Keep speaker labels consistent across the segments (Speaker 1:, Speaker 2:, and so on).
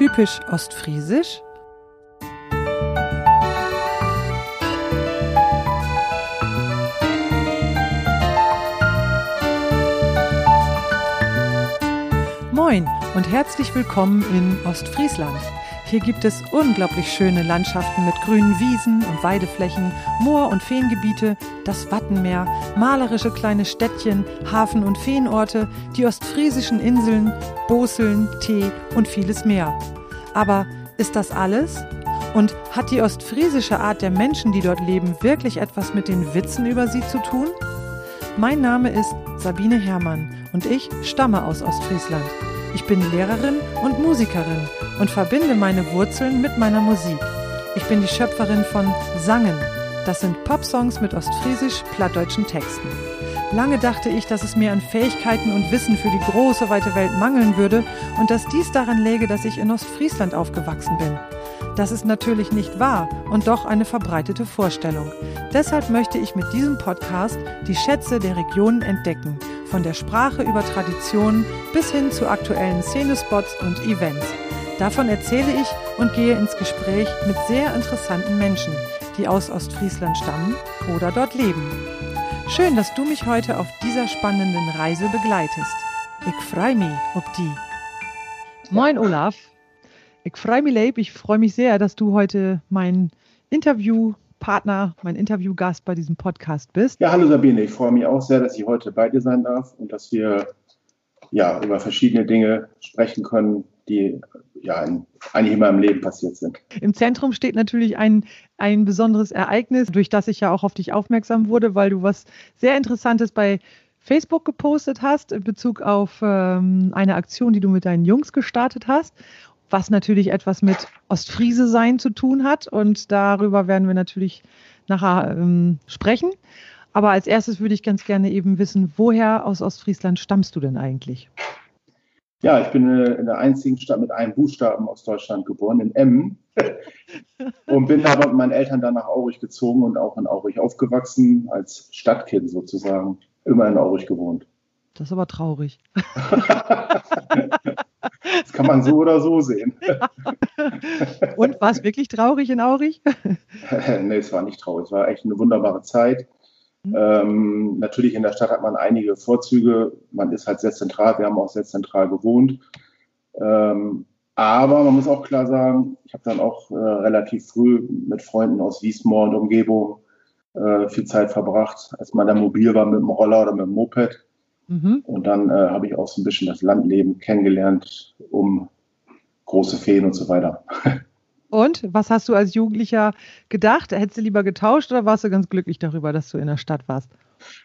Speaker 1: Typisch ostfriesisch? Moin und herzlich willkommen in Ostfriesland. Hier gibt es unglaublich schöne Landschaften mit grünen Wiesen und Weideflächen, Moor- und Feengebiete, das Wattenmeer, malerische kleine Städtchen, Hafen- und Feenorte, die ostfriesischen Inseln, Boseln, Tee und vieles mehr. Aber ist das alles? Und hat die ostfriesische Art der Menschen, die dort leben, wirklich etwas mit den Witzen über sie zu tun? Mein Name ist Sabine Herrmann und ich stamme aus Ostfriesland. Ich bin Lehrerin und Musikerin und verbinde meine Wurzeln mit meiner Musik. Ich bin die Schöpferin von Sangen. Das sind Popsongs mit ostfriesisch-plattdeutschen Texten. Lange dachte ich, dass es mir an Fähigkeiten und Wissen für die große weite Welt mangeln würde und dass dies daran läge, dass ich in Ostfriesland aufgewachsen bin. Das ist natürlich nicht wahr und doch eine verbreitete Vorstellung. Deshalb möchte ich mit diesem Podcast die Schätze der Regionen entdecken von der Sprache über Traditionen bis hin zu aktuellen Szenespots und Events. Davon erzähle ich und gehe ins Gespräch mit sehr interessanten Menschen, die aus Ostfriesland stammen oder dort leben. Schön, dass du mich heute auf dieser spannenden Reise begleitest. Ich freue mich ob die. Moin Olaf. Ich freue mich, Leib. Ich freue mich sehr, dass du heute mein Interview Partner, mein Interviewgast bei diesem Podcast bist.
Speaker 2: Ja, hallo Sabine, ich freue mich auch sehr, dass ich heute bei dir sein darf und dass wir ja über verschiedene Dinge sprechen können, die ja eigentlich in meinem Leben passiert sind.
Speaker 1: Im Zentrum steht natürlich ein, ein besonderes Ereignis, durch das ich ja auch auf dich aufmerksam wurde, weil du was sehr Interessantes bei Facebook gepostet hast in Bezug auf ähm, eine Aktion, die du mit deinen Jungs gestartet hast was natürlich etwas mit Ostfriese sein zu tun hat. Und darüber werden wir natürlich nachher ähm, sprechen. Aber als erstes würde ich ganz gerne eben wissen, woher aus Ostfriesland stammst du denn eigentlich?
Speaker 2: Ja, ich bin äh, in der einzigen Stadt mit einem Buchstaben aus Deutschland geboren, in Emmen. und bin aber mit meinen Eltern dann nach Aurich gezogen und auch in Aurich aufgewachsen, als Stadtkind sozusagen. Immer in Aurich gewohnt.
Speaker 1: Das ist aber traurig.
Speaker 2: Das kann man so oder so sehen.
Speaker 1: Und war es wirklich traurig in Aurich?
Speaker 2: nee, es war nicht traurig. Es war echt eine wunderbare Zeit. Mhm. Ähm, natürlich in der Stadt hat man einige Vorzüge. Man ist halt sehr zentral. Wir haben auch sehr zentral gewohnt. Ähm, aber man muss auch klar sagen, ich habe dann auch äh, relativ früh mit Freunden aus Wiesmoor und Umgebung äh, viel Zeit verbracht, als man da mobil war mit dem Roller oder mit dem Moped. Mhm. Und dann äh, habe ich auch so ein bisschen das Landleben kennengelernt, um große Feen und so weiter.
Speaker 1: Und was hast du als Jugendlicher gedacht? Hättest du lieber getauscht oder warst du ganz glücklich darüber, dass du in der Stadt warst?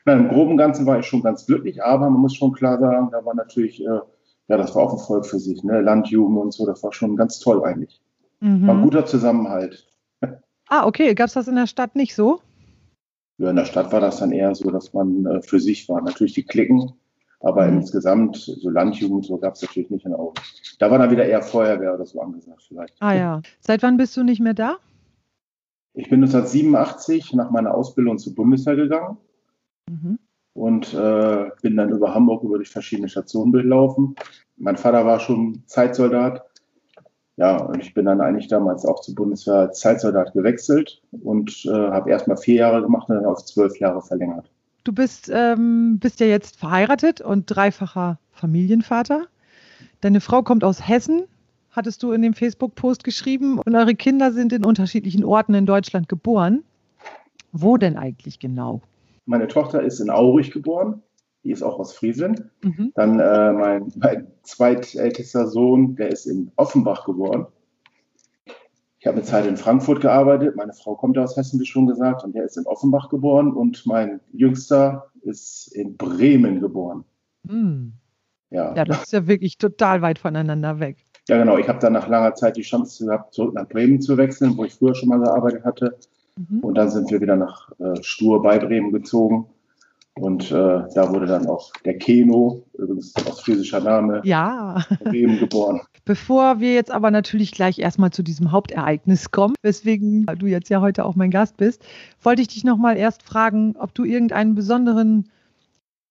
Speaker 2: Na, Im Groben und Ganzen war ich schon ganz glücklich, aber man muss schon klar sagen, da war natürlich, äh, ja, das war auch ein Volk für sich, ne? Landjugend und so, das war schon ganz toll eigentlich. Mhm. War ein guter Zusammenhalt.
Speaker 1: Ah, okay. Gab es das in der Stadt nicht so?
Speaker 2: Ja, in der Stadt war das dann eher so, dass man äh, für sich war. Natürlich die Klicken, aber mhm. insgesamt, so Landjugend, so gab es natürlich nicht in Augen. Da war dann wieder eher Feuerwehr oder so angesagt vielleicht.
Speaker 1: Ah ja. Seit wann bist du nicht mehr da?
Speaker 2: Ich bin 1987 nach meiner Ausbildung zur Bundeswehr gegangen mhm. und äh, bin dann über Hamburg über die verschiedene Stationen durchlaufen. Mein Vater war schon Zeitsoldat ja, und ich bin dann eigentlich damals auch zur Bundeswehr als Zeitsoldat gewechselt und äh, habe erstmal vier Jahre gemacht und dann auf zwölf Jahre verlängert.
Speaker 1: Du bist, ähm, bist ja jetzt verheiratet und dreifacher Familienvater. Deine Frau kommt aus Hessen, hattest du in dem Facebook-Post geschrieben, und eure Kinder sind in unterschiedlichen Orten in Deutschland geboren. Wo denn eigentlich genau?
Speaker 2: Meine Tochter ist in Aurich geboren die ist auch aus Friesland. Mhm. Dann äh, mein, mein zweitältester Sohn, der ist in Offenbach geboren. Ich habe eine Zeit in Frankfurt gearbeitet. Meine Frau kommt aus Hessen, wie schon gesagt, und der ist in Offenbach geboren. Und mein Jüngster ist in Bremen geboren.
Speaker 1: Mhm. Ja. ja, das ist ja wirklich total weit voneinander weg.
Speaker 2: Ja, genau. Ich habe dann nach langer Zeit die Chance gehabt, zurück nach Bremen zu wechseln, wo ich früher schon mal gearbeitet hatte. Mhm. Und dann sind wir wieder nach äh, Stur bei Bremen gezogen. Und äh, da wurde dann auch der Keno, übrigens ostfriesischer Name,
Speaker 1: ja.
Speaker 2: Bremen geboren.
Speaker 1: Bevor wir jetzt aber natürlich gleich erstmal zu diesem Hauptereignis kommen, weswegen du jetzt ja heute auch mein Gast bist, wollte ich dich nochmal erst fragen, ob du irgendeinen besonderen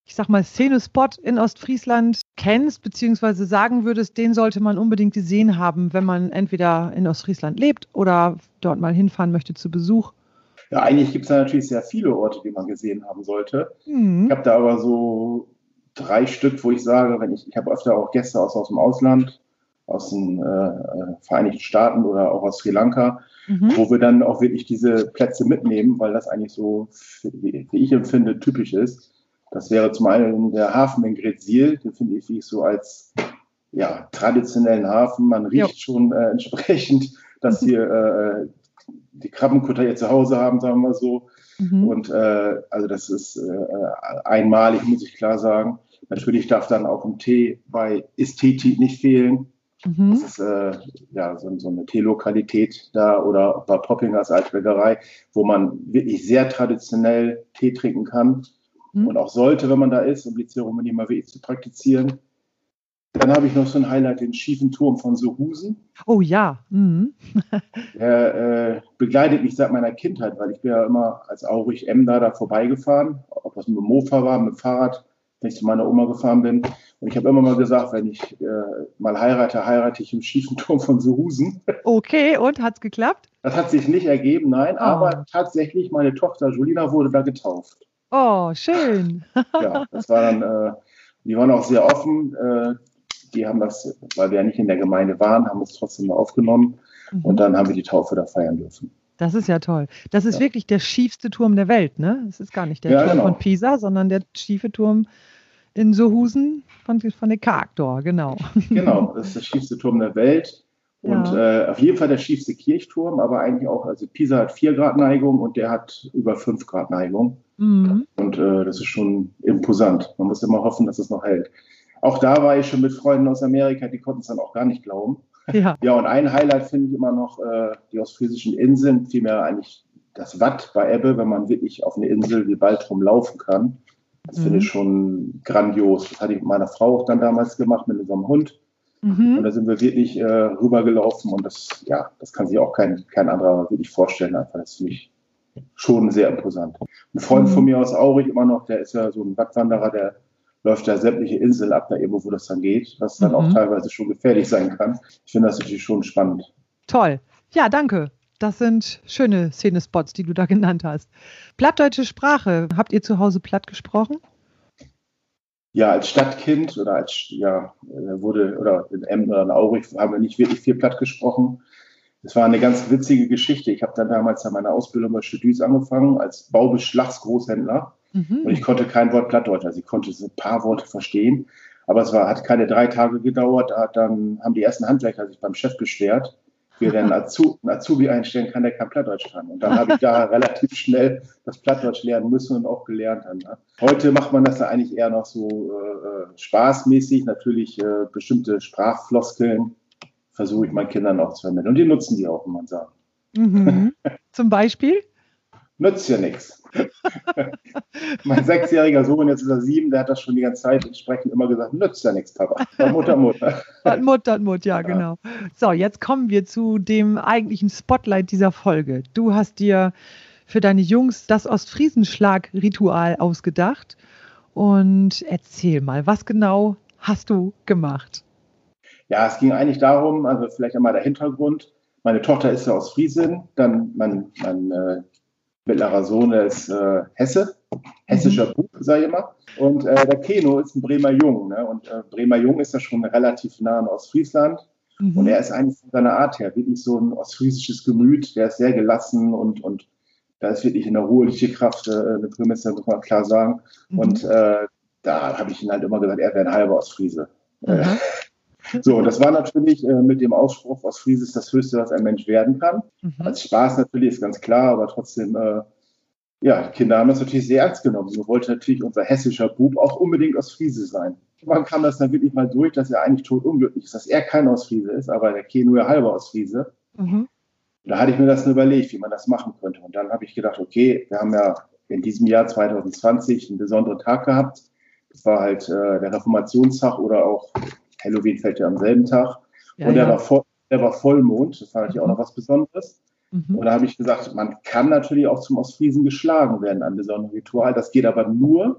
Speaker 1: ich sag mal, Szenespot in Ostfriesland kennst, beziehungsweise sagen würdest, den sollte man unbedingt gesehen haben, wenn man entweder in Ostfriesland lebt oder dort mal hinfahren möchte zu Besuch?
Speaker 2: Ja, eigentlich gibt es da natürlich sehr viele Orte, die man gesehen haben sollte. Mhm. Ich habe da aber so drei Stück, wo ich sage, wenn ich, ich habe öfter auch Gäste aus, aus dem Ausland, aus den äh, äh, Vereinigten Staaten oder auch aus Sri Lanka, mhm. wo wir dann auch wirklich diese Plätze mitnehmen, weil das eigentlich so, wie, ich empfinde, typisch ist. Das wäre zum einen der Hafen in Gretzil, den finde ich, wie ich so als ja, traditionellen Hafen. Man riecht jo. schon äh, entsprechend, dass hier äh, die Krabbenkutter ihr zu Hause haben, sagen wir mal so. Mhm. Und äh, also das ist äh, einmalig, muss ich klar sagen. Natürlich darf dann auch ein Tee bei Ästhetik nicht fehlen. Mhm. Das ist äh, ja so, so eine Teelokalität da oder bei Poppingers Altbäckerei, wo man wirklich sehr traditionell Tee trinken kann mhm. und auch sollte, wenn man da ist, um die Zeremonie mal wirklich zu praktizieren. Dann habe ich noch so ein Highlight, den schiefen Turm von Sohusen.
Speaker 1: Oh ja. Mhm.
Speaker 2: Der äh, begleitet mich seit meiner Kindheit, weil ich bin ja immer als Aurich M da, da vorbeigefahren, ob das mit dem Mofa war, mit dem Fahrrad, wenn ich zu meiner Oma gefahren bin. Und ich habe immer mal gesagt, wenn ich äh, mal heirate, heirate ich im schiefen Turm von Sohusen.
Speaker 1: Okay, und hat es geklappt?
Speaker 2: Das hat sich nicht ergeben, nein, oh. aber tatsächlich, meine Tochter Julina wurde da getauft.
Speaker 1: Oh, schön.
Speaker 2: ja, das war dann, äh, die waren auch sehr offen. Äh, die haben das, weil wir ja nicht in der Gemeinde waren, haben es trotzdem mal aufgenommen mhm. und dann haben wir die Taufe da feiern dürfen.
Speaker 1: Das ist ja toll. Das ist ja. wirklich der schiefste Turm der Welt, ne? Das ist gar nicht der ja, Turm genau. von Pisa, sondern der schiefe Turm in Sohusen von, von der Karktor, genau.
Speaker 2: Genau, das ist der schiefste Turm der Welt. Und ja. äh, auf jeden Fall der schiefste Kirchturm, aber eigentlich auch, also Pisa hat 4 Grad Neigung und der hat über 5 Grad Neigung. Mhm. Und äh, das ist schon imposant. Man muss immer hoffen, dass es noch hält. Auch da war ich schon mit Freunden aus Amerika, die konnten es dann auch gar nicht glauben. Ja, ja und ein Highlight finde ich immer noch äh, die ostfriesischen Inseln, vielmehr eigentlich das Watt bei Ebbe, wenn man wirklich auf eine Insel wie Baltrum laufen kann. Das mhm. finde ich mhm. schon grandios. Das hatte ich mit meiner Frau auch dann damals gemacht mit unserem Hund. Mhm. Und da sind wir wirklich äh, rübergelaufen und das, ja, das kann sich auch kein, kein anderer wirklich vorstellen. Einfach, das finde ich schon sehr imposant. Ein Freund mhm. von mir aus Aurich immer noch, der ist ja so ein Wattwanderer, der läuft ja sämtliche Inseln ab, da irgendwo, wo das dann geht, was dann mhm. auch teilweise schon gefährlich sein kann. Ich finde das natürlich schon spannend.
Speaker 1: Toll. Ja, danke. Das sind schöne Szenespots, die du da genannt hast. Plattdeutsche Sprache, habt ihr zu Hause platt gesprochen?
Speaker 2: Ja, als Stadtkind oder als, ja, wurde, oder in Emden oder in Aurich haben wir nicht wirklich viel platt gesprochen. Es war eine ganz witzige Geschichte. Ich habe dann damals meine Ausbildung bei Chedus angefangen als Baubeschlagsgroßhändler. Mhm. Und ich konnte kein Wort Plattdeutsch. Also ich konnte ein paar Worte verstehen. Aber es war, hat keine drei Tage gedauert. Da hat dann haben die ersten Handwerker sich beim Chef beschwert, wie er denn einen Azubi einstellen kann, der kein Plattdeutsch kann. Und dann habe ich da relativ schnell das Plattdeutsch lernen müssen und auch gelernt. Dann, ne? Heute macht man das da eigentlich eher noch so äh, spaßmäßig. Natürlich äh, bestimmte Sprachfloskeln versuche ich meinen Kindern auch zu vermitteln. Und die nutzen die auch, wenn man sagt.
Speaker 1: Mhm. Zum Beispiel?
Speaker 2: nützt ja nichts. mein sechsjähriger Sohn, jetzt ist er sieben, der hat das schon die ganze Zeit entsprechend immer gesagt, nützt ja nichts, Papa. Mutter, Mutter.
Speaker 1: Mutter, Mutter, ja, genau. So, jetzt kommen wir zu dem eigentlichen Spotlight dieser Folge. Du hast dir für deine Jungs das Ostfriesenschlag-Ritual ausgedacht. Und erzähl mal, was genau hast du gemacht?
Speaker 2: Ja, es ging eigentlich darum, also vielleicht einmal der Hintergrund. Meine Tochter ist ja aus Friesen, dann mein, mein äh, mittlerer Sohn ist äh, Hesse, hessischer mhm. Bub, sag ich immer. Und äh, der Keno ist ein Bremer Jung. Ne? Und äh, Bremer Jung ist ja schon relativ nah in Ostfriesland. Mhm. Und er ist eigentlich von seiner Art her wirklich so ein ostfriesisches Gemüt. Der ist sehr gelassen und, und da ist wirklich eine ruhige Kraft, äh, eine Prämisse, muss man klar sagen. Mhm. Und äh, da habe ich ihn halt immer gesagt, er wäre ein halber Ostfriese. Mhm. So, das war natürlich äh, mit dem Ausspruch aus Friese ist das Höchste, was ein Mensch werden kann. Mhm. Als Spaß natürlich ist ganz klar, aber trotzdem, äh, ja, Kinder haben das natürlich sehr ernst genommen. So wollte natürlich unser hessischer Bub auch unbedingt aus Friese sein. Man kam das dann wirklich mal durch, dass er eigentlich tot unglücklich ist, dass er kein aus Friese ist, aber der Keno ja halber aus Friese. Mhm. Da hatte ich mir das nur überlegt, wie man das machen könnte. Und dann habe ich gedacht, okay, wir haben ja in diesem Jahr 2020 einen besonderen Tag gehabt. Das war halt äh, der Reformationstag oder auch Halloween fällt ja am selben Tag. Ja, und der, ja. war voll, der war Vollmond, das war natürlich mhm. auch noch was Besonderes. Mhm. Und da habe ich gesagt, man kann natürlich auch zum Ostfriesen geschlagen werden, ein besonderes Ritual. Das geht aber nur,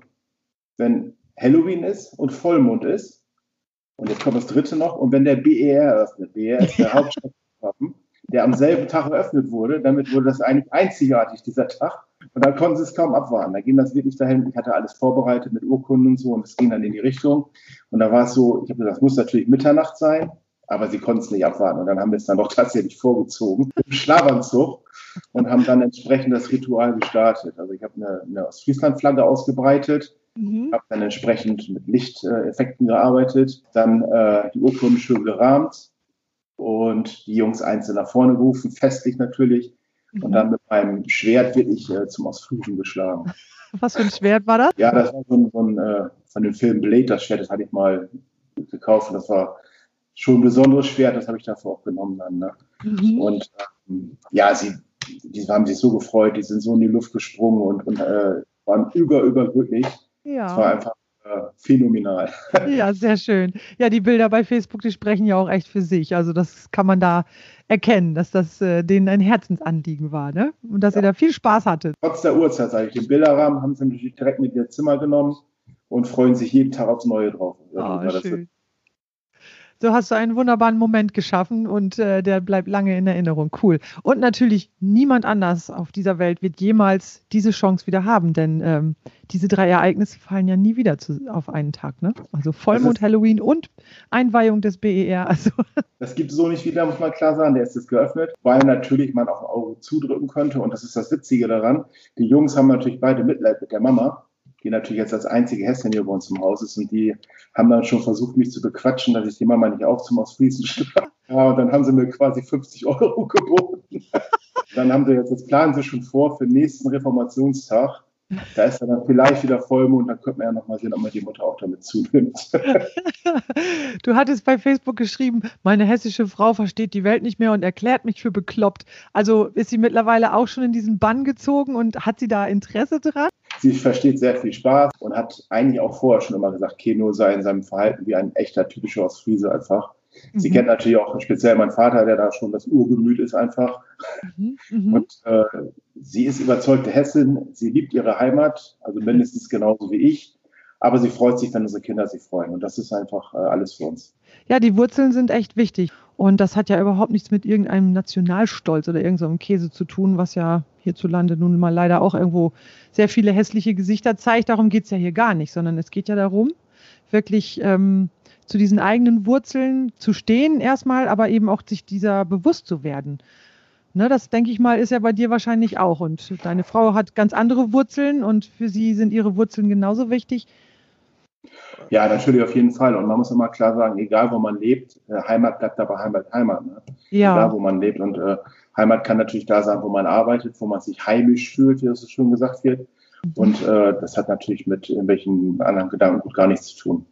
Speaker 2: wenn Halloween ist und Vollmond ist. Und jetzt kommt das dritte noch. Und wenn der BER eröffnet, BER ist der Hauptstadtflughafen, der am selben Tag eröffnet wurde, damit wurde das eigentlich einzigartig, dieser Tag. Und dann konnten sie es kaum abwarten. Da ging das wirklich dahin. Ich hatte alles vorbereitet mit Urkunden und so und es ging dann in die Richtung. Und da war es so, ich habe gesagt, das muss natürlich Mitternacht sein, aber sie konnten es nicht abwarten. Und dann haben wir es dann doch tatsächlich vorgezogen, im Schlafanzug und haben dann entsprechend das Ritual gestartet. Also ich habe eine, eine Ostfriesland-Flagge ausgebreitet, mhm. habe dann entsprechend mit Lichteffekten gearbeitet, dann äh, die Urkunden schön gerahmt und die Jungs einzeln nach vorne gerufen, festlich natürlich. Und dann mit meinem Schwert wirklich äh, zum Ausflügen geschlagen.
Speaker 1: Was für ein Schwert war das?
Speaker 2: Ja, das war so ein, so ein äh, von dem Film Blade, das Schwert, das hatte ich mal gekauft. Das war schon ein besonderes Schwert, das habe ich dafür auch genommen dann. Ne? Mhm. Und ähm, ja, sie, die haben sich so gefreut, die sind so in die Luft gesprungen und, und äh, waren über, überglücklich. Ja. Es war einfach äh, phänomenal.
Speaker 1: Ja, sehr schön. Ja, die Bilder bei Facebook, die sprechen ja auch echt für sich. Also das kann man da erkennen, dass das äh, denen ein Herzensanliegen war, ne? Und dass ja. ihr da viel Spaß hattet.
Speaker 2: Trotz der Uhrzeit, sage ich, den Bilderrahmen haben sie natürlich direkt mit ihr Zimmer genommen und freuen sich jeden Tag aufs Neue drauf.
Speaker 1: Oh, schön so hast du einen wunderbaren Moment geschaffen und äh, der bleibt lange in Erinnerung. Cool. Und natürlich niemand anders auf dieser Welt wird jemals diese Chance wieder haben, denn ähm, diese drei Ereignisse fallen ja nie wieder zu, auf einen Tag. Ne? Also Vollmond, Halloween und Einweihung des BER. Also.
Speaker 2: Das gibt es so nicht wieder, muss man klar sagen. Der ist jetzt geöffnet, weil natürlich man auch ein Auge zudrücken könnte. Und das ist das Witzige daran. Die Jungs haben natürlich beide Mitleid mit der Mama die natürlich jetzt als einzige Hessin hier bei uns im Haus ist. Und die haben dann schon versucht, mich zu bequatschen, dass ich die Mama nicht zum Ausfließen schlage. Ja, und dann haben sie mir quasi 50 Euro geboten. dann haben sie jetzt, das planen sie schon vor für den nächsten Reformationstag. Da ist dann vielleicht wieder Vollmond, dann könnte man ja nochmal sehen, ob man die Mutter auch damit zunimmt.
Speaker 1: du hattest bei Facebook geschrieben, meine hessische Frau versteht die Welt nicht mehr und erklärt mich für bekloppt. Also ist sie mittlerweile auch schon in diesen Bann gezogen und hat sie da Interesse dran?
Speaker 2: Sie versteht sehr viel Spaß und hat eigentlich auch vorher schon immer gesagt, Keno sei in seinem Verhalten wie ein echter typischer Ostfriese einfach. Sie mhm. kennt natürlich auch speziell meinen Vater, der da schon das Urgemüt ist einfach. Mhm. Mhm. Und äh, sie ist überzeugte Hessin. Sie liebt ihre Heimat, also mindestens genauso wie ich. Aber sie freut sich, wenn unsere Kinder sich freuen. Und das ist einfach äh, alles für uns.
Speaker 1: Ja, die Wurzeln sind echt wichtig. Und das hat ja überhaupt nichts mit irgendeinem Nationalstolz oder irgendeinem Käse zu tun, was ja hierzulande nun mal leider auch irgendwo sehr viele hässliche Gesichter zeigt. Darum geht es ja hier gar nicht, sondern es geht ja darum, wirklich ähm, zu diesen eigenen Wurzeln zu stehen erstmal, aber eben auch sich dieser bewusst zu werden. Ne, das denke ich mal, ist ja bei dir wahrscheinlich auch. Und deine Frau hat ganz andere Wurzeln und für sie sind ihre Wurzeln genauso wichtig.
Speaker 2: Ja, natürlich auf jeden Fall. Und man muss immer klar sagen, egal wo man lebt, äh, Heimat bleibt aber Heimat Heimat. Ne? Ja. Egal wo man lebt. Und äh, Heimat kann natürlich da sein, wo man arbeitet, wo man sich heimisch fühlt, wie das schon gesagt wird. Und äh, das hat natürlich mit irgendwelchen anderen Gedanken gut gar nichts zu tun.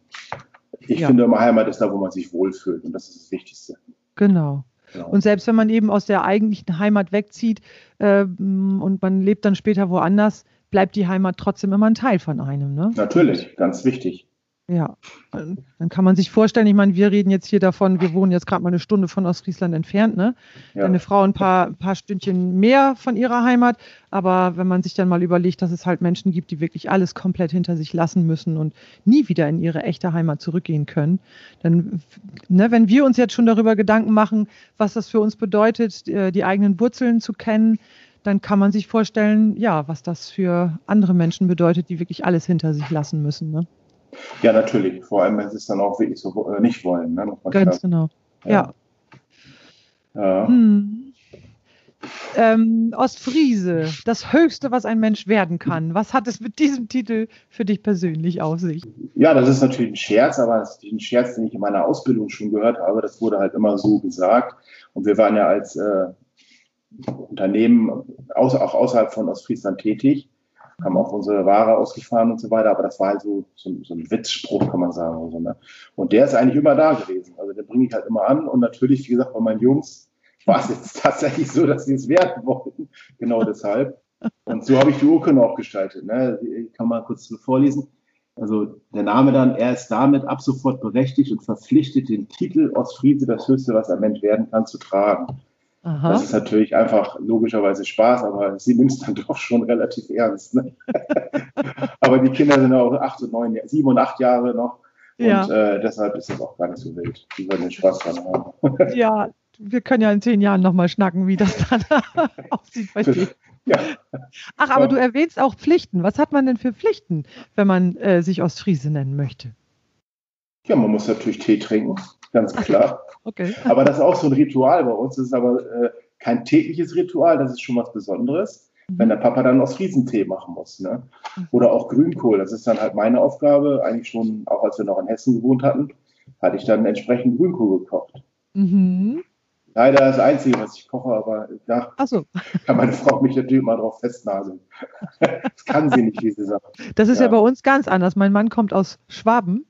Speaker 2: Ich ja. finde immer, Heimat ist da, wo man sich wohlfühlt. Und das ist das Wichtigste.
Speaker 1: Genau. Genau. Und selbst wenn man eben aus der eigentlichen Heimat wegzieht äh, und man lebt dann später woanders, bleibt die Heimat trotzdem immer ein Teil von einem. Ne?
Speaker 2: Natürlich, ganz wichtig.
Speaker 1: Ja, dann kann man sich vorstellen, ich meine, wir reden jetzt hier davon, wir wohnen jetzt gerade mal eine Stunde von Ostfriesland entfernt, ne? Ja. Deine Frau ein paar, paar Stündchen mehr von ihrer Heimat, aber wenn man sich dann mal überlegt, dass es halt Menschen gibt, die wirklich alles komplett hinter sich lassen müssen und nie wieder in ihre echte Heimat zurückgehen können, dann, ne, wenn wir uns jetzt schon darüber Gedanken machen, was das für uns bedeutet, äh, die eigenen Wurzeln zu kennen, dann kann man sich vorstellen, ja, was das für andere Menschen bedeutet, die wirklich alles hinter sich lassen müssen. Ne?
Speaker 2: Ja, natürlich. Vor allem, wenn sie es dann auch wirklich so äh, nicht wollen. Ne?
Speaker 1: Ganz genau. Ja. ja. Hm. Ähm, Ostfriese, das Höchste, was ein Mensch werden kann. Was hat es mit diesem Titel für dich persönlich auf sich?
Speaker 2: Ja, das ist natürlich ein Scherz, aber das ist ein Scherz, den ich in meiner Ausbildung schon gehört habe. Das wurde halt immer so gesagt. Und wir waren ja als äh, Unternehmen außer, auch außerhalb von Ostfriesland tätig haben auch unsere Ware ausgefahren und so weiter, aber das war halt so, so, so ein Witzspruch, kann man sagen. Und, so, ne? und der ist eigentlich immer da gewesen. Also den bringe ich halt immer an und natürlich, wie gesagt, bei meinen Jungs war es jetzt tatsächlich so, dass sie es werden wollten. Genau deshalb. Und so habe ich die Urkunde auch gestaltet. Ne? Ich kann mal kurz vorlesen. Also der Name dann, er ist damit ab sofort berechtigt und verpflichtet, den Titel Ostfriese, das Höchste, was ein Mensch werden kann, zu tragen. Aha. Das ist natürlich einfach logischerweise Spaß, aber sie nimmt es dann doch schon relativ ernst. Ne? aber die Kinder sind auch acht und neun, sieben und acht Jahre noch. Ja. Und äh, deshalb ist es auch gar nicht so wild. Die werden den Spaß dran haben.
Speaker 1: ja, wir können ja in zehn Jahren nochmal schnacken, wie das dann aussieht bei dir. Ja. Ach, aber du erwähnst auch Pflichten. Was hat man denn für Pflichten, wenn man äh, sich Ostfriese nennen möchte?
Speaker 2: Ja, man muss natürlich Tee trinken, ganz klar. okay. Aber das ist auch so ein Ritual bei uns. Das ist aber äh, kein tägliches Ritual, das ist schon was Besonderes, mhm. wenn der Papa dann Ostfriesentee machen muss. Ne? Mhm. Oder auch Grünkohl, das ist dann halt meine Aufgabe. Eigentlich schon, auch als wir noch in Hessen gewohnt hatten, hatte ich dann entsprechend Grünkohl gekocht. Mhm. Leider das Einzige, was ich koche, aber da so. kann meine Frau mich natürlich mal drauf festnageln. das kann sie nicht, wie sie sagt.
Speaker 1: Das ist ja. ja bei uns ganz anders. Mein Mann kommt aus Schwaben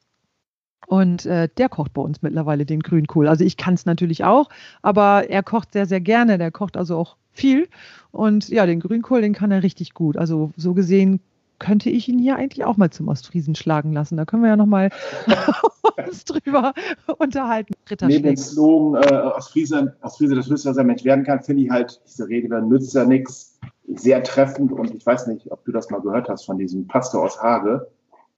Speaker 1: und äh, der kocht bei uns mittlerweile den Grünkohl. Also ich kann es natürlich auch, aber er kocht sehr, sehr gerne. Der kocht also auch viel. Und ja, den Grünkohl, den kann er richtig gut. Also so gesehen könnte ich ihn hier eigentlich auch mal zum Ostfriesen schlagen lassen. Da können wir ja nochmal uns drüber unterhalten.
Speaker 2: Neben dem Slogan äh, Ostfriese, Ostfriese das höchste, was ein Mensch werden kann, finde ich halt diese Rede, dann nützt ja nichts, sehr treffend. Und ich weiß nicht, ob du das mal gehört hast von diesem Pastor aus Hage,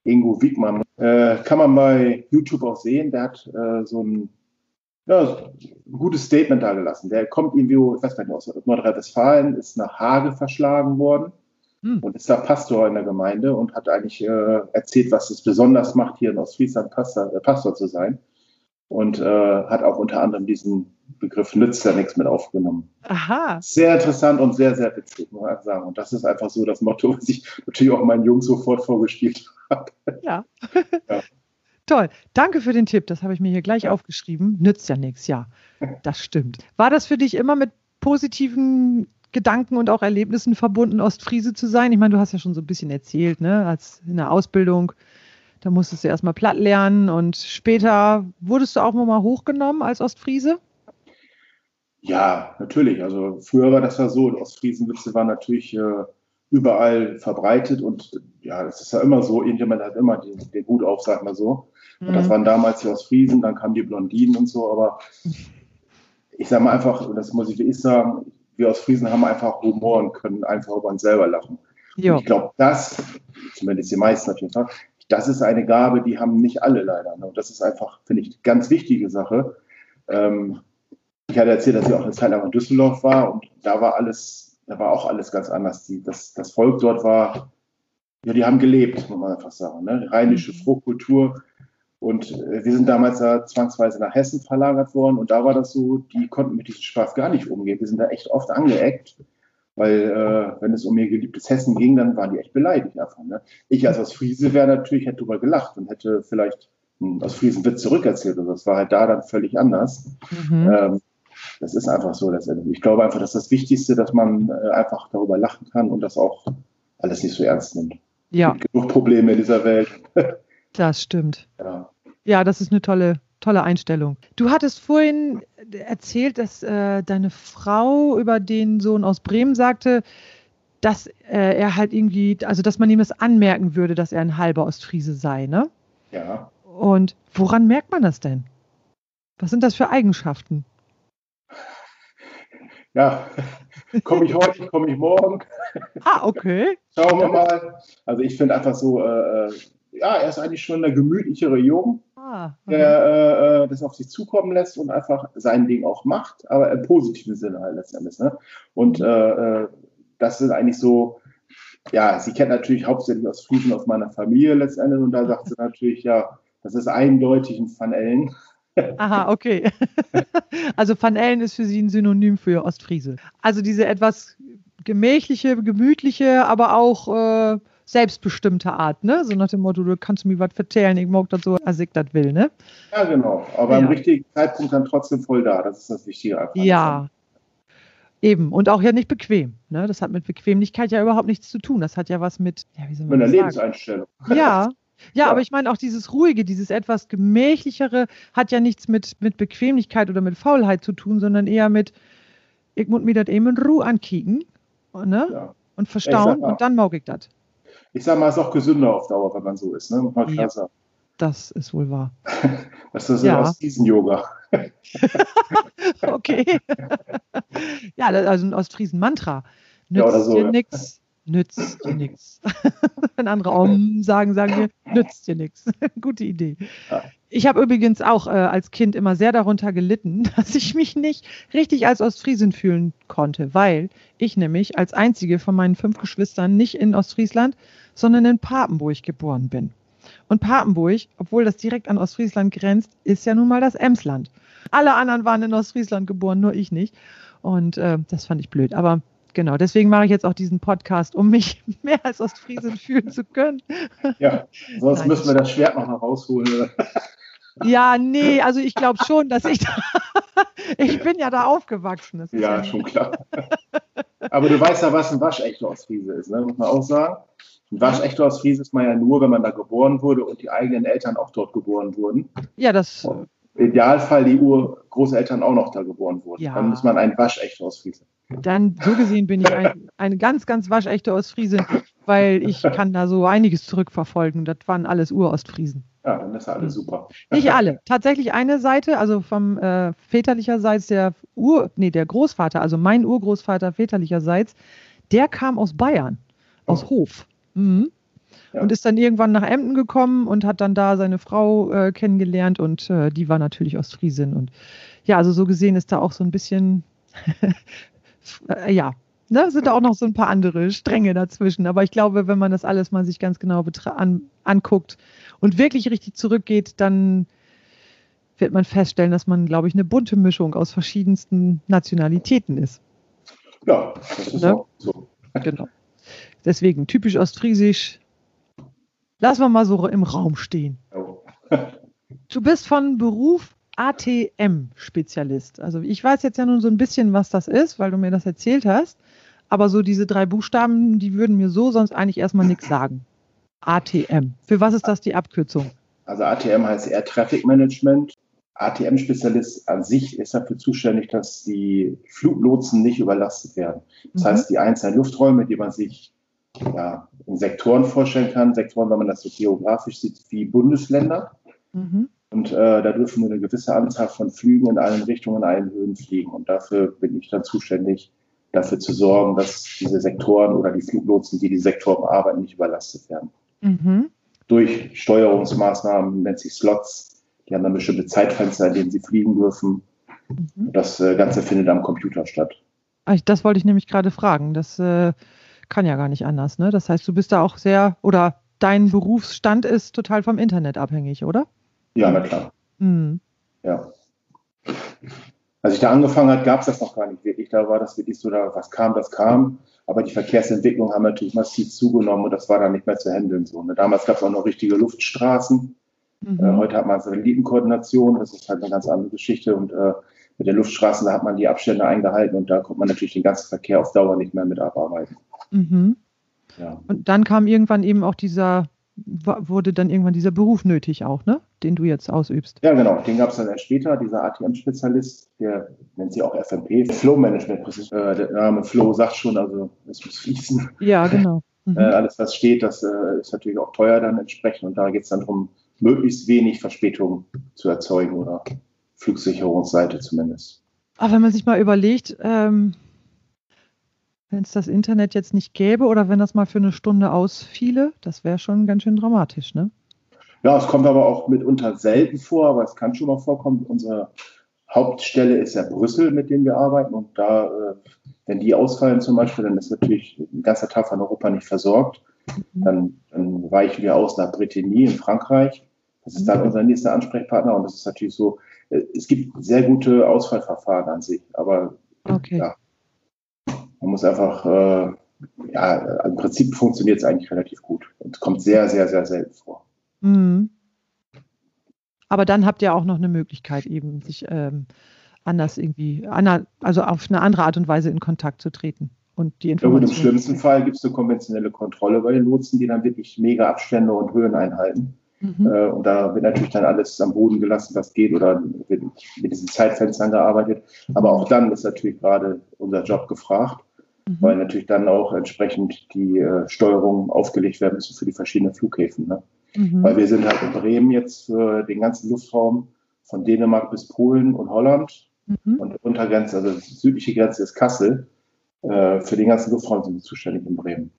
Speaker 2: Ingo Wiegmann. Äh, kann man bei YouTube auch sehen. Der hat äh, so ein, ja, ein gutes Statement da gelassen. Der kommt irgendwie, ich weiß gar nicht, aus Nordrhein-Westfalen, ist nach Hage verschlagen worden hm. und ist da Pastor in der Gemeinde und hat eigentlich äh, erzählt, was es besonders macht, hier in Ostfriesland Pastor, äh, Pastor zu sein. Und äh, hat auch unter anderem diesen Begriff nützt ja nichts mit aufgenommen. Aha. Sehr interessant und sehr, sehr witzig, muss man sagen. Und das ist einfach so das Motto, was ich natürlich auch meinen Jungs sofort vorgespielt habe.
Speaker 1: Ja. ja. Toll. Danke für den Tipp. Das habe ich mir hier gleich ja. aufgeschrieben. Nützt ja nichts, ja. Das stimmt. War das für dich immer mit positiven Gedanken und auch Erlebnissen verbunden, Ostfriese zu sein? Ich meine, du hast ja schon so ein bisschen erzählt, ne, als in der Ausbildung, da musstest du erstmal platt lernen und später wurdest du auch mal hochgenommen als Ostfriese?
Speaker 2: Ja, natürlich. Also früher war das ja so, Ostfriesenwitze waren natürlich äh, überall verbreitet und ja, das ist ja immer so, irgendjemand hat immer den, den Hut auf, sag mal so. Und das mhm. waren damals die Ostfriesen, dann kamen die Blondinen und so, aber ich sag mal einfach, und das muss ich wie ich sagen, wir aus Friesen haben einfach Humor und können einfach über uns selber lachen. Ich glaube, das, zumindest die meisten auf jeden Fall, das ist eine Gabe, die haben nicht alle leider. Ne? Und das ist einfach, finde ich, eine ganz wichtige Sache. Ähm, ich hatte erzählt, dass ich auch eine Zeit lang in Düsseldorf war und da war alles, da war auch alles ganz anders. Die, das, das Volk dort war, ja, die haben gelebt, muss man einfach sagen. Ne? Rheinische mhm. Fruchtkultur, und äh, wir sind damals da zwangsweise nach Hessen verlagert worden und da war das so, die konnten mit diesem Spaß gar nicht umgehen. Wir sind da echt oft angeeckt, weil äh, wenn es um ihr geliebtes Hessen ging, dann waren die echt beleidigt davon. Ne? Ich als aus Friese wäre natürlich, hätte drüber gelacht und hätte vielleicht hm, aus Friesen Witz zurückerzählt. Also das war halt da dann völlig anders. Mhm. Ähm, das ist einfach so. Dass, ich glaube einfach, dass das Wichtigste, dass man äh, einfach darüber lachen kann und das auch alles nicht so ernst nimmt. Ja. Es gibt genug Probleme in dieser Welt.
Speaker 1: Das stimmt. Ja. ja, das ist eine tolle, tolle Einstellung. Du hattest vorhin erzählt, dass äh, deine Frau über den Sohn aus Bremen sagte, dass äh, er halt irgendwie, also dass man ihm das anmerken würde, dass er ein halber Ostfriese sei, ne? Ja. Und woran merkt man das denn? Was sind das für Eigenschaften?
Speaker 2: Ja, komme ich heute, komme ich morgen.
Speaker 1: Ah, okay.
Speaker 2: Schauen wir mal. Also ich finde einfach so, äh, äh ja, er ist eigentlich schon der gemütlichere Jung, ah, der äh, äh, das auf sich zukommen lässt und einfach sein Ding auch macht, aber im positiven Sinne halt letztendlich. Ne? Und mhm. äh, äh, das ist eigentlich so, ja, sie kennt natürlich hauptsächlich aus Friesen aus meiner Familie letztendlich und da sagt sie natürlich, ja, das ist eindeutig ein Van Ellen.
Speaker 1: Aha, okay. also Van Ellen ist für sie ein Synonym für Ostfriese. Also diese etwas gemächliche, gemütliche, aber auch äh, selbstbestimmte Art, ne? So nach dem Motto, du kannst mir was vertellen, ich mag das so, als ich das will, ne?
Speaker 2: Ja, genau. Aber ja. am richtigen Zeitpunkt dann trotzdem voll da. Das ist das Wichtige
Speaker 1: einfach. Ja. Eben. Und auch ja nicht bequem. Ne? Das hat mit Bequemlichkeit ja überhaupt nichts zu tun. Das hat ja was mit, ja,
Speaker 2: wie soll man mit einer Lebenseinstellung.
Speaker 1: Ja. Ja, ja, aber ich meine auch dieses Ruhige, dieses etwas Gemächlichere hat ja nichts mit, mit Bequemlichkeit oder mit Faulheit zu tun, sondern eher mit, ich muss mir das eben in Ruhe ankicken ne? Ja. und verstauen und dann mag ich das
Speaker 2: ich sage mal, es ist auch gesünder auf Dauer, wenn man so ist. Ne? Man
Speaker 1: ja, sagen. Das ist wohl wahr.
Speaker 2: das ist ja. aus diesem Yoga.
Speaker 1: okay. ja, also ein Ostfriesen-Mantra.
Speaker 2: Ja,
Speaker 1: Nützt
Speaker 2: so,
Speaker 1: dir
Speaker 2: ja.
Speaker 1: nix, nützt dir nix. Wenn andere Om sagen, sagen wir, nützt dir nix. Gute Idee. Ich habe übrigens auch äh, als Kind immer sehr darunter gelitten, dass ich mich nicht richtig als Ostfriesin fühlen konnte, weil ich nämlich als einzige von meinen fünf Geschwistern nicht in Ostfriesland, sondern in Papenburg geboren bin. Und Papenburg, obwohl das direkt an Ostfriesland grenzt, ist ja nun mal das Emsland. Alle anderen waren in Ostfriesland geboren, nur ich nicht. Und äh, das fand ich blöd. Aber genau, deswegen mache ich jetzt auch diesen Podcast, um mich mehr als Ostfriesin fühlen zu können.
Speaker 2: Ja, sonst
Speaker 1: Nein.
Speaker 2: müssen wir das Schwert noch mal rausholen.
Speaker 1: Ja, nee, also ich glaube schon, dass ich da, ich bin ja da aufgewachsen. Ist
Speaker 2: Ja, schon klar. Aber du weißt ja, was ein waschechter Ostfriese ist, ne? muss man auch sagen. Ein waschechter Ostfriese ist man ja nur, wenn man da geboren wurde und die eigenen Eltern auch dort geboren wurden.
Speaker 1: Ja, das,
Speaker 2: Im Idealfall die Urgroßeltern auch noch da geboren wurden.
Speaker 1: Ja.
Speaker 2: Dann ist man ein waschechter Ostfriese.
Speaker 1: dann so gesehen bin ich ein, eine ganz, ganz waschechte Ostfriesin, weil ich kann da so einiges zurückverfolgen. Das waren alles Urostfriesen.
Speaker 2: Ja, dann ist ja alles super.
Speaker 1: Nicht alle. Tatsächlich eine Seite, also vom äh, väterlicherseits der Ur, nee, der Großvater, also mein Urgroßvater väterlicherseits, der kam aus Bayern, aus
Speaker 2: Oh.
Speaker 1: Hof. Mhm.
Speaker 2: Ja.
Speaker 1: Und ist dann irgendwann nach Emden gekommen und hat dann da seine Frau äh, kennengelernt und äh, die war natürlich Ostfriesin. Und ja, also so gesehen ist da auch so ein bisschen, äh, ja, ne, sind da auch noch so ein paar andere Stränge dazwischen. Aber ich glaube, wenn man das alles mal sich ganz genau an, anguckt und wirklich richtig zurückgeht, dann wird man feststellen, dass man, glaube ich, eine bunte Mischung aus verschiedensten Nationalitäten ist.
Speaker 2: Ja, das ist
Speaker 1: Ne?
Speaker 2: auch so.
Speaker 1: Genau. Deswegen typisch ostfriesisch. Lassen wir mal so im Raum stehen.
Speaker 2: Ja.
Speaker 1: Du bist von Beruf ATM-Spezialist. Also ich weiß jetzt ja nun so ein bisschen, was das ist, weil du mir das erzählt hast. Aber so diese drei Buchstaben, die würden mir so sonst eigentlich erstmal nichts sagen. ATM. Für was ist das die Abkürzung?
Speaker 2: Also ATM heißt Air Traffic Management. ATM-Spezialist an sich ist dafür zuständig, dass die Fluglotsen nicht überlastet werden. Das
Speaker 1: Mhm.
Speaker 2: heißt, die einzelnen Lufträume, die man sich ja, in Sektoren vorstellen kann, Sektoren, wenn man das so geografisch sieht, wie Bundesländer.
Speaker 1: Mhm.
Speaker 2: Und äh, da dürfen nur eine gewisse Anzahl von Flügen in allen Richtungen, in allen Höhen fliegen. Und dafür bin ich dann zuständig, dafür zu sorgen, dass diese Sektoren oder die Fluglotsen, die die Sektoren bearbeiten, nicht überlastet werden.
Speaker 1: Mhm.
Speaker 2: Durch Steuerungsmaßnahmen, nennt sich Slots. Die haben dann bestimmte Zeitfenster, in denen sie fliegen dürfen.
Speaker 1: Mhm.
Speaker 2: Das äh, Ganze findet am Computer statt.
Speaker 1: Ah, Das wollte ich nämlich gerade fragen. Das äh, kann ja gar nicht anders. Ne? Das heißt, du bist da auch sehr, oder dein Berufsstand ist total vom Internet abhängig, oder?
Speaker 2: Ja, na klar.
Speaker 1: Mhm.
Speaker 2: Ja. Als ich da angefangen hat, gab es das noch gar nicht wirklich. Da war das wirklich so, da was kam, das kam. Aber die Verkehrsentwicklung haben natürlich massiv zugenommen und das war dann nicht mehr zu handeln. So. Ne? Damals gab es auch noch richtige Luftstraßen.
Speaker 1: Mhm.
Speaker 2: Äh, heute hat man Satellitenkoordination. Das ist halt eine ganz andere Geschichte. Und äh, mit den Luftstraßen, da hat man die Abstände eingehalten und da konnte man natürlich den ganzen Verkehr auf Dauer nicht mehr mit abarbeiten.
Speaker 1: Mhm.
Speaker 2: Ja.
Speaker 1: Und dann kam irgendwann eben auch dieser, wurde dann irgendwann dieser Beruf nötig auch, ne? Den du jetzt ausübst.
Speaker 2: Ja, genau. Den gab es dann erst später, dieser ATM-Spezialist, der nennt sich auch FMP, Flow Management. Äh, der Name Flow sagt schon, also es muss fließen.
Speaker 1: Ja, genau. Mhm.
Speaker 2: Äh, alles, was steht, das äh, ist natürlich auch teuer dann entsprechend. Und da geht es dann darum, möglichst wenig Verspätung zu erzeugen oder Flugsicherungsseite zumindest.
Speaker 1: Aber wenn man sich mal überlegt, ähm, wenn es das Internet jetzt nicht gäbe oder wenn das mal für eine Stunde ausfiele, das wäre schon ganz schön dramatisch, ne?
Speaker 2: Ja, es kommt aber auch mitunter selten vor, aber es kann schon mal vorkommen. Unsere Hauptstelle ist ja Brüssel, mit denen wir arbeiten. Und da, äh, wenn die ausfallen zum Beispiel, dann ist natürlich ein ganzer Teil von Europa nicht versorgt. Dann, dann weichen wir aus nach Brittany in Frankreich. Das ist dann unser nächster Ansprechpartner. Und das ist natürlich so, äh, es gibt sehr gute Ausfallverfahren an sich. Aber
Speaker 1: Okay.
Speaker 2: Ja. Man muss einfach, äh, ja, im Prinzip funktioniert es eigentlich relativ gut. Und kommt sehr, sehr, sehr selten vor.
Speaker 1: Mhm. Aber dann habt ihr auch noch eine Möglichkeit, eben sich ähm, anders irgendwie, also auf eine andere Art und Weise in Kontakt zu treten und die
Speaker 2: Ja gut, im
Speaker 1: Informationen.
Speaker 2: schlimmsten Fall gibt es eine konventionelle Kontrolle bei den Lotsen, die dann wirklich mega Abstände und Höhen einhalten.
Speaker 1: Mhm.
Speaker 2: Äh, und da wird natürlich dann alles am Boden gelassen, was geht, oder wird mit diesen Zeitfenstern gearbeitet. Aber auch dann ist natürlich gerade unser Job gefragt,
Speaker 1: Mhm.
Speaker 2: weil natürlich dann auch entsprechend die äh, Steuerungen aufgelegt werden müssen für die verschiedenen Flughäfen. Ne?
Speaker 1: Mhm.
Speaker 2: Weil wir sind halt in Bremen jetzt für den ganzen Luftraum von Dänemark bis Polen und Holland. Mhm. Und Untergrenze, also die südliche Grenze ist Kassel. Äh, für den ganzen Luftraum sind wir zuständig in Bremen.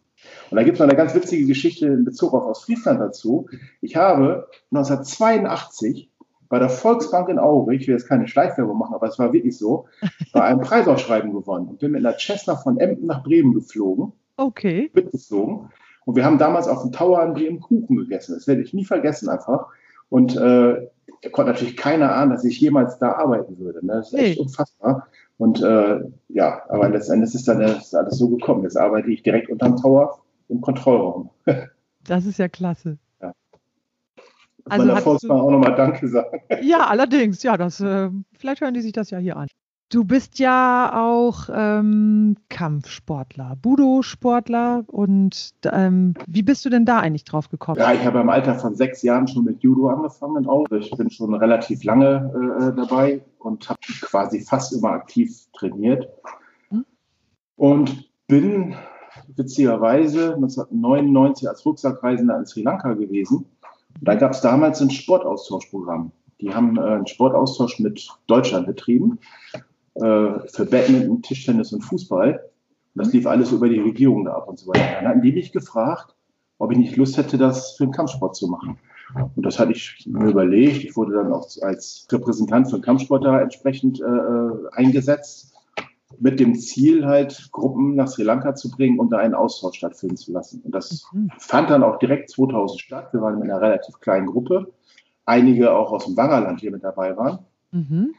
Speaker 2: Und da gibt es noch eine ganz witzige Geschichte in Bezug auf Ostfriesland dazu. Ich habe 1982 bei der Volksbank in Aurich, ich will jetzt keine Schleichwerbung machen, aber es war wirklich so, bei einem Preisausschreiben gewonnen und bin mit einer Cessna von Emden nach Bremen geflogen.
Speaker 1: Okay.
Speaker 2: Mitgeflogen. Und wir haben damals auf dem Tower in Bremen Kuchen gegessen. Das werde ich nie vergessen einfach. Und äh, da konnte natürlich keiner ahnen, dass ich jemals da arbeiten würde. Ne? Das ist echt nee. unfassbar. Und äh, ja, aber letztendlich ist dann ist alles so gekommen. Jetzt arbeite ich direkt unterm Tower im Kontrollraum.
Speaker 1: das ist ja klasse.
Speaker 2: Also meiner Volksbank auch nochmal Danke sagen.
Speaker 1: Ja, allerdings. Ja, das, äh, vielleicht hören die sich das ja hier an. Du bist ja auch ähm, Kampfsportler, Budo-Sportler und ähm, wie bist du denn da eigentlich drauf gekommen?
Speaker 2: Ja, ich habe im Alter von sechs Jahren schon mit Judo angefangen. Auch. Ich bin schon relativ lange äh, dabei und habe quasi fast immer aktiv trainiert hm? und bin witzigerweise 1999 als Rucksackreisender in Sri Lanka gewesen. Da gab es damals ein Sportaustauschprogramm. Die haben äh, einen Sportaustausch mit Deutschland betrieben äh, für Badminton, Tischtennis und Fußball. Das lief alles über die Regierung da ab und so weiter. Dann hatten die mich gefragt, ob ich nicht Lust hätte, das für den Kampfsport zu machen. Und das hatte ich mir überlegt. Ich wurde dann auch als Repräsentant für den Kampfsport da entsprechend äh, äh, eingesetzt, mit dem Ziel halt Gruppen nach Sri Lanka zu bringen und da einen Austausch stattfinden zu lassen. Und das mhm. fand dann auch direkt 2000 statt. Wir waren in einer relativ kleinen Gruppe. Einige auch aus dem Wangerland hier mit dabei waren. Mhm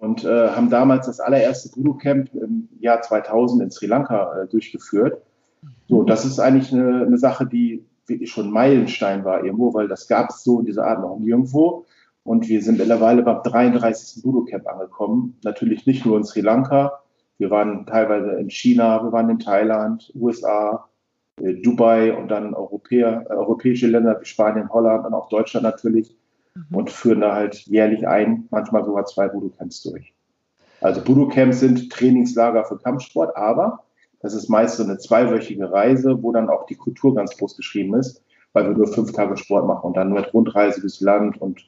Speaker 2: und äh, haben damals das allererste Budo-Camp im Jahr 2000 in Sri Lanka äh, durchgeführt. So, das ist eigentlich eine, eine, Sache, die wirklich schon Meilenstein war irgendwo, weil das gab es so in dieser Art noch nirgendwo. Und wir sind mittlerweile beim 33. Budo-Camp angekommen. Natürlich nicht nur in Sri Lanka. Wir waren teilweise in China, wir waren in Thailand, USA, äh, Dubai und dann Europäer, äh, europäische Länder wie Spanien, Holland und auch Deutschland natürlich mhm. und führen da halt jährlich ein, manchmal sogar zwei Budo-Camps durch. Also Budo-Camps sind Trainingslager für Kampfsport, aber das ist meist so eine zweiwöchige Reise, wo dann auch die Kultur ganz groß geschrieben ist, weil wir nur fünf Tage Sport machen und dann mit Rundreise durchs Land und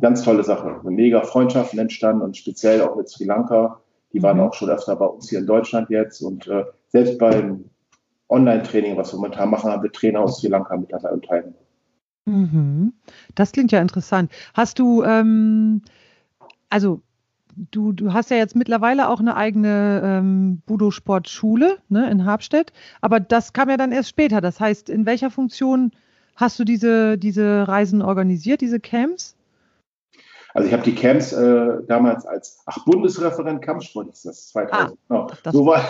Speaker 2: ganz tolle Sache. Mega Freundschaften entstanden und speziell auch mit Sri Lanka. Die waren mhm. auch schon öfter bei uns hier in Deutschland jetzt und äh, selbst beim Online-Training, was wir momentan machen, haben wir Trainer aus Sri Lanka mit dabei und teilnehmen.
Speaker 1: Mhm. Das klingt ja interessant. Hast du, ähm, also du, du hast ja jetzt mittlerweile auch eine eigene ähm, Budo-Sportschule ne, in Habstedt, aber das kam ja dann erst später. Das heißt, in welcher Funktion hast du diese, diese Reisen organisiert, diese Camps?
Speaker 2: Also ich habe die Camps äh, damals als, ach, Bundesreferent Kampfsport ist das, 2000. Ah, genau. das so war,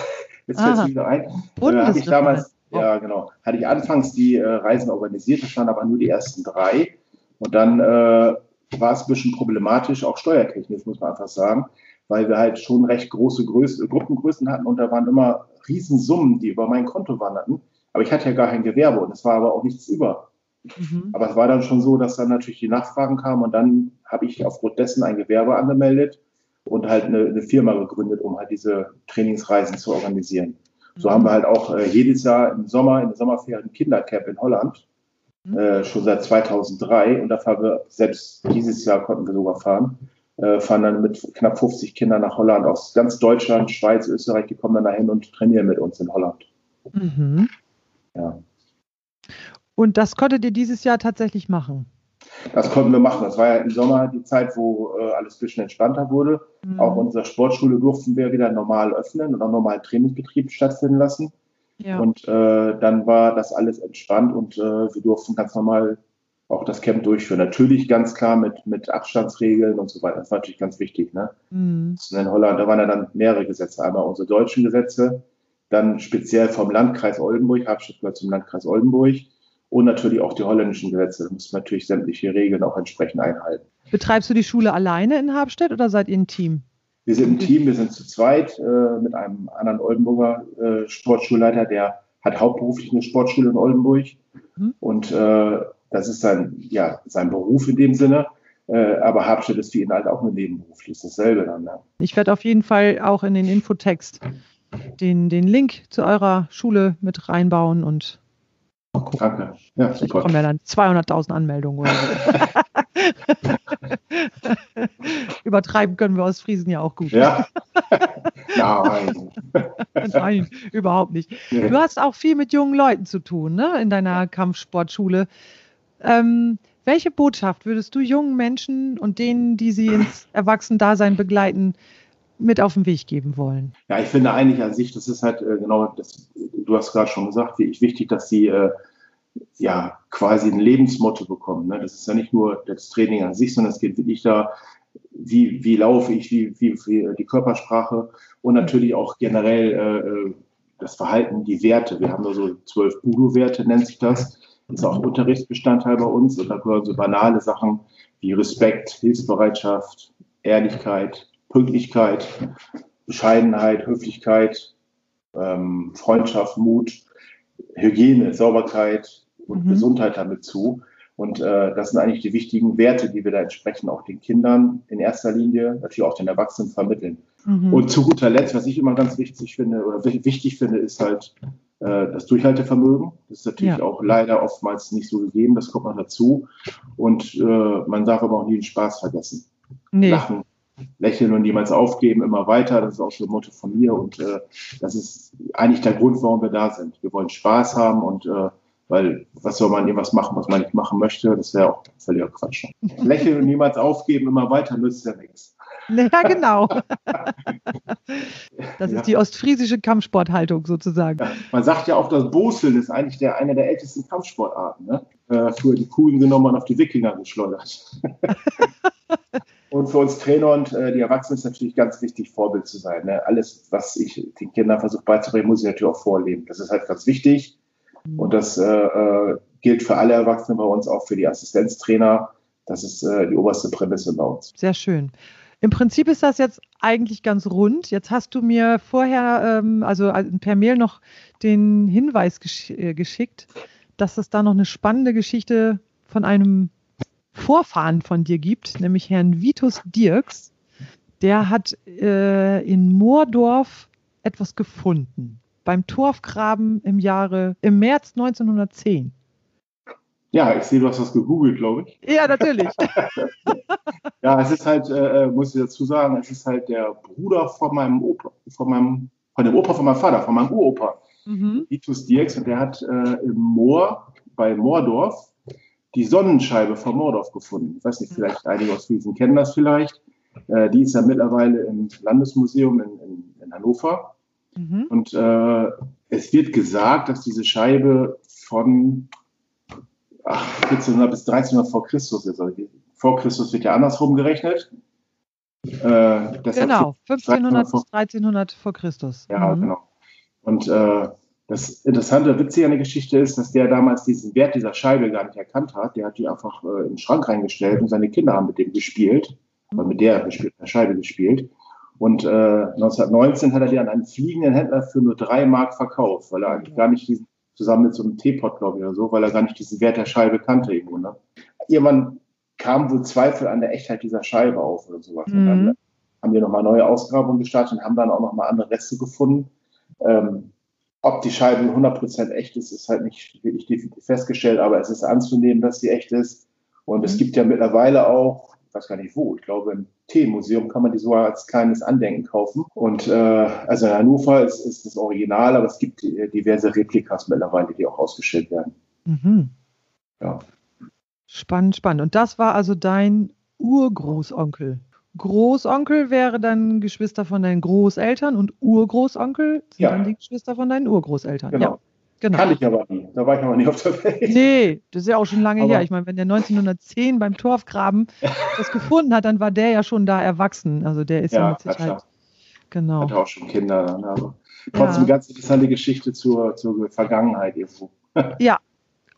Speaker 2: jetzt fällt es wieder ein. Äh, hatte ich damals ja, genau. Hatte ich anfangs die äh, Reisen organisiert, das waren aber nur die ersten drei. Und dann äh, war es ein bisschen problematisch, auch steuertechnisch, muss man einfach sagen, weil wir halt schon recht große Größe, Gruppengrößen hatten und da waren immer Riesensummen, die über mein Konto wanderten. Aber ich hatte ja gar kein Gewerbe und es war aber auch nichts über. Mhm. Aber es war dann schon so, dass dann natürlich die Nachfragen kamen und dann habe ich aufgrund dessen ein Gewerbe angemeldet und halt eine, eine Firma gegründet, um halt diese Trainingsreisen zu organisieren. So haben wir halt auch äh, jedes Jahr im Sommer, in der Sommerferien Kindercamp in Holland. Mhm. Äh, schon seit 2003 und da fahren wir, selbst dieses Jahr konnten wir sogar fahren, äh, fahren dann mit knapp 50 Kindern nach Holland aus ganz Deutschland, Schweiz, Österreich, die kommen dann dahin und trainieren mit uns in Holland. Mhm.
Speaker 1: Ja. Und das konntet ihr dieses Jahr tatsächlich machen?
Speaker 2: Das konnten wir machen. Das war ja im Sommer die Zeit, wo äh, alles ein bisschen entspannter wurde. Mhm. Auch unsere Sportschule durften wir wieder normal öffnen und auch normalen Trainingsbetrieb stattfinden lassen. Ja. Und äh, dann war das alles entspannt und äh, wir durften ganz normal auch das Camp durchführen. Natürlich ganz klar mit, mit Abstandsregeln und so weiter. Das war natürlich ganz wichtig. Ne? Mhm. In Holland, da waren ja dann mehrere Gesetze. Einmal unsere deutschen Gesetze, dann speziell vom Landkreis Oldenburg, gehört zum Landkreis Oldenburg und natürlich auch die holländischen Gesetze. Da muss man natürlich sämtliche Regeln auch entsprechend einhalten.
Speaker 1: Betreibst du die Schule alleine in Habstedt oder seid ihr ein Team?
Speaker 2: Wir sind ein Team, wir sind zu zweit äh, mit einem anderen Oldenburger äh, Sportschulleiter, der hat hauptberuflich eine Sportschule in Oldenburg. Mhm. Und äh, das ist sein, ja, sein Beruf in dem Sinne. Äh, aber Habstedt ist für ihn halt auch ein Nebenberuf. Das ist dasselbe dann. Ne?
Speaker 1: Ich werde auf jeden Fall auch in den Infotext den, den Link zu eurer Schule mit reinbauen und
Speaker 2: gucken. Danke. Ja,
Speaker 1: super. Ich kommen ja dann 200.000 Anmeldungen oder so. Übertreiben können wir aus Friesen ja auch gut.
Speaker 2: Ja. Nein.
Speaker 1: Nein, überhaupt nicht. Du hast auch viel mit jungen Leuten zu tun, ne? In deiner Kampfsportschule. Ähm, welche Botschaft würdest du jungen Menschen und denen, die sie ins Erwachsenendasein begleiten, mit auf den Weg geben wollen?
Speaker 2: Ja, ich finde eigentlich an sich, das ist halt äh, genau, das, du hast gerade schon gesagt, wichtig, dass sie äh, ja quasi ein Lebensmotto bekommen. Ne? Das ist ja nicht nur das Training an sich, sondern es geht wirklich da, wie, wie laufe ich, wie, wie, wie die Körpersprache und natürlich auch generell äh, äh das Verhalten, die Werte. Wir haben da so zwölf Budo-Werte, nennt sich das. Das ist auch Unterrichtsbestandteil bei uns und da gehören so banale Sachen wie Respekt, Hilfsbereitschaft, Ehrlichkeit, Pünktlichkeit, Bescheidenheit, Höflichkeit, ähm, Freundschaft, Mut, Hygiene, Sauberkeit und mhm. Gesundheit damit zu. Und äh, das sind eigentlich die wichtigen Werte, die wir da entsprechend auch den Kindern in erster Linie, natürlich auch den Erwachsenen vermitteln. Mhm. Und zu guter Letzt, was ich immer ganz wichtig finde oder wichtig finde, ist halt äh, das Durchhaltevermögen. Das ist natürlich ja. auch leider oftmals nicht so gegeben, das kommt noch dazu. Und äh, man darf aber auch nie den Spaß vergessen. Nee. Lachen, lächeln und niemals aufgeben, immer weiter. Das ist auch so ein Motto von mir und äh, das ist eigentlich der Grund, warum wir da sind. Wir wollen Spaß haben und äh, weil was soll man irgendwas machen, was man nicht machen möchte? Das wäre auch völliger Quatsch. lächeln und niemals aufgeben, immer weiter nützt ja nichts.
Speaker 1: Ja, genau. Das ist ja. die ostfriesische Kampfsporthaltung sozusagen. Ja,
Speaker 2: man sagt ja auch, das Boseln ist eigentlich der, eine der ältesten Kampfsportarten. Ne? Äh, früher die Kugeln genommen und auf die Wikinger geschleudert. Und für uns Trainer und äh, die Erwachsenen ist natürlich ganz wichtig, Vorbild zu sein. Ne? Alles, was ich den Kindern versuche beizubringen, muss ich natürlich auch vorleben. Das ist halt ganz wichtig. Mhm. Und das äh, äh, gilt für alle Erwachsenen bei uns, auch für die Assistenztrainer. Das ist äh, die oberste Prämisse bei uns.
Speaker 1: Sehr schön. Im Prinzip ist das jetzt eigentlich ganz rund. Jetzt hast du mir vorher, ähm, also äh, per Mail noch den Hinweis gesch äh, geschickt, dass es da noch eine spannende Geschichte von einem Vorfahren von dir gibt, nämlich Herrn Vitus Dirks. Der hat äh, in Moordorf etwas gefunden. Beim Torfgraben im Jahre, im März 1910.
Speaker 2: Ja, ich sehe, du hast das gegoogelt, glaube ich.
Speaker 1: Ja, natürlich.
Speaker 2: ja, es ist halt, äh, äh, muss ich dazu sagen, es ist halt der Bruder von meinem Opa, von meinem, von dem Opa von meinem Vater, von meinem Uropa, mhm. Vitus Dirks, und der hat äh, im Moor bei Moordorf die Sonnenscheibe von Mordorf gefunden. Ich weiß nicht, vielleicht einige aus Friesen kennen das vielleicht. Äh, die ist ja mittlerweile im Landesmuseum in, in, in Hannover. Mhm. Und äh, es wird gesagt, dass diese Scheibe von ach, 1400 bis 1300 vor Christus ist. Also vor Christus wird ja andersrum gerechnet.
Speaker 1: Äh, genau, 1500 bis 1300 vor Christus.
Speaker 2: Ja, mhm. genau. Und äh, das Interessante, Witzige an der Geschichte ist, dass der damals diesen Wert dieser Scheibe gar nicht erkannt hat. Der hat die einfach äh, in den Schrank reingestellt und seine Kinder haben mit dem gespielt, oder mit der, gespielt, der Scheibe gespielt. Und äh, 1919 hat er die an einen fliegenden Händler für nur drei Mark verkauft, weil er eigentlich gar nicht diesen, zusammen mit so einem Teepot, glaube ich, oder so, weil er gar nicht diesen Wert der Scheibe kannte irgendwo. Ne? Irgendwann kamen wohl Zweifel an der Echtheit dieser Scheibe auf oder sowas. Mhm. Und dann mhm. haben wir nochmal neue Ausgrabungen gestartet und haben dann auch nochmal andere Reste gefunden. Ähm, ob die Scheibe 100% echt ist, ist halt nicht wirklich definitiv festgestellt, aber es ist anzunehmen, dass sie echt ist. Und mhm. es gibt ja mittlerweile auch, ich weiß gar nicht wo, ich glaube im T-Museum kann man die sogar als kleines Andenken kaufen. Und äh, also in Hannover ist, ist das Original, aber es gibt diverse Replikas mittlerweile, die auch ausgestellt werden. Mhm.
Speaker 1: Ja. Spannend, spannend. Und das war also dein Urgroßonkel. Großonkel wäre dann Geschwister von deinen Großeltern und Urgroßonkel sind ja. dann die Geschwister von deinen Urgroßeltern.
Speaker 2: Genau. Ja, genau. Kann ich aber nie. Da war ich noch nie auf der Welt.
Speaker 1: Nee, das ist ja auch schon lange aber her. Ich meine, wenn der 1910 beim Torfgraben das gefunden hat, dann war der ja schon da erwachsen. Also der ist ja, ja mit Sicherheit.
Speaker 2: Genau. Hat auch schon Kinder. Dann, also. Trotzdem ja. ganz interessante Geschichte zur, zur Vergangenheit irgendwo.
Speaker 1: Ja,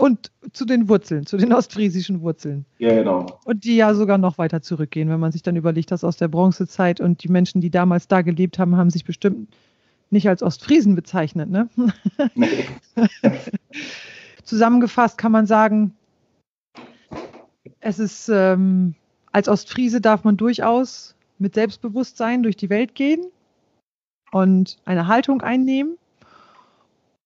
Speaker 1: und zu den Wurzeln, zu den ostfriesischen Wurzeln.
Speaker 2: Ja, genau.
Speaker 1: Und die ja sogar noch weiter zurückgehen, wenn man sich dann überlegt, dass aus der Bronzezeit und die Menschen, die damals da gelebt haben, haben sich bestimmt nicht als Ostfriesen bezeichnet. Ne? Nee. Zusammengefasst kann man sagen, es ist, ähm, als Ostfriese darf man durchaus mit Selbstbewusstsein durch die Welt gehen und eine Haltung einnehmen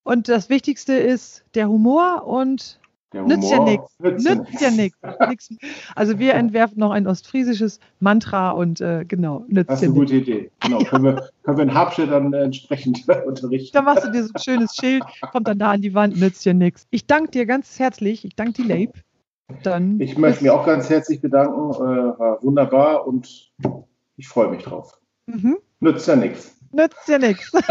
Speaker 1: und das Wichtigste ist der Humor und Nützt ja nichts. Nützt ja nichts. Also wir entwerfen noch ein ostfriesisches Mantra und äh, genau,
Speaker 2: nützt Das ist eine gute Idee. Genau. Können, wir, können wir in Habschild dann entsprechend unterrichten.
Speaker 1: Da machst du dir so ein schönes Schild, kommt dann da an die Wand, nützt ja nichts. Ich danke dir ganz herzlich. Ich danke dir, Leib.
Speaker 2: Dann ich möchte mich auch ganz herzlich bedanken. Äh, war wunderbar und ich freue mich drauf. Mhm. Nützt ja nichts.
Speaker 1: Nützt ja nichts.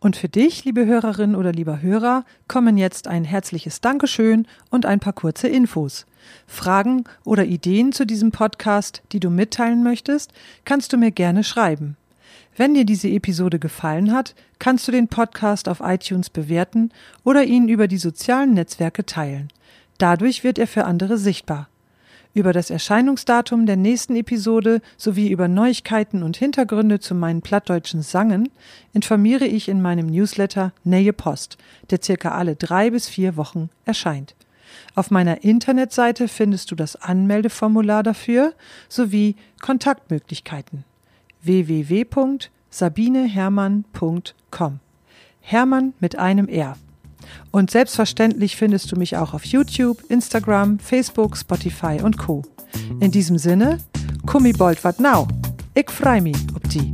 Speaker 1: Und für dich, liebe Hörerin oder lieber Hörer, kommen jetzt ein herzliches Dankeschön und ein paar kurze Infos. Fragen oder Ideen zu diesem Podcast, die du mitteilen möchtest, kannst du mir gerne schreiben. Wenn dir diese Episode gefallen hat, kannst du den Podcast auf iTunes bewerten oder ihn über die sozialen Netzwerke teilen. Dadurch wird er für andere sichtbar. Über das Erscheinungsdatum der nächsten Episode sowie über Neuigkeiten und Hintergründe zu meinen plattdeutschen Sangen informiere ich in meinem Newsletter Nähe Post, der circa alle drei bis vier Wochen erscheint. Auf meiner Internetseite findest du das Anmeldeformular dafür sowie Kontaktmöglichkeiten www.sabinehermann.com. Hermann mit einem R. Und selbstverständlich findest du mich auch auf YouTube, Instagram, Facebook, Spotify und Co. In diesem Sinne, kummi bold wat now. Ich freu mich ob die.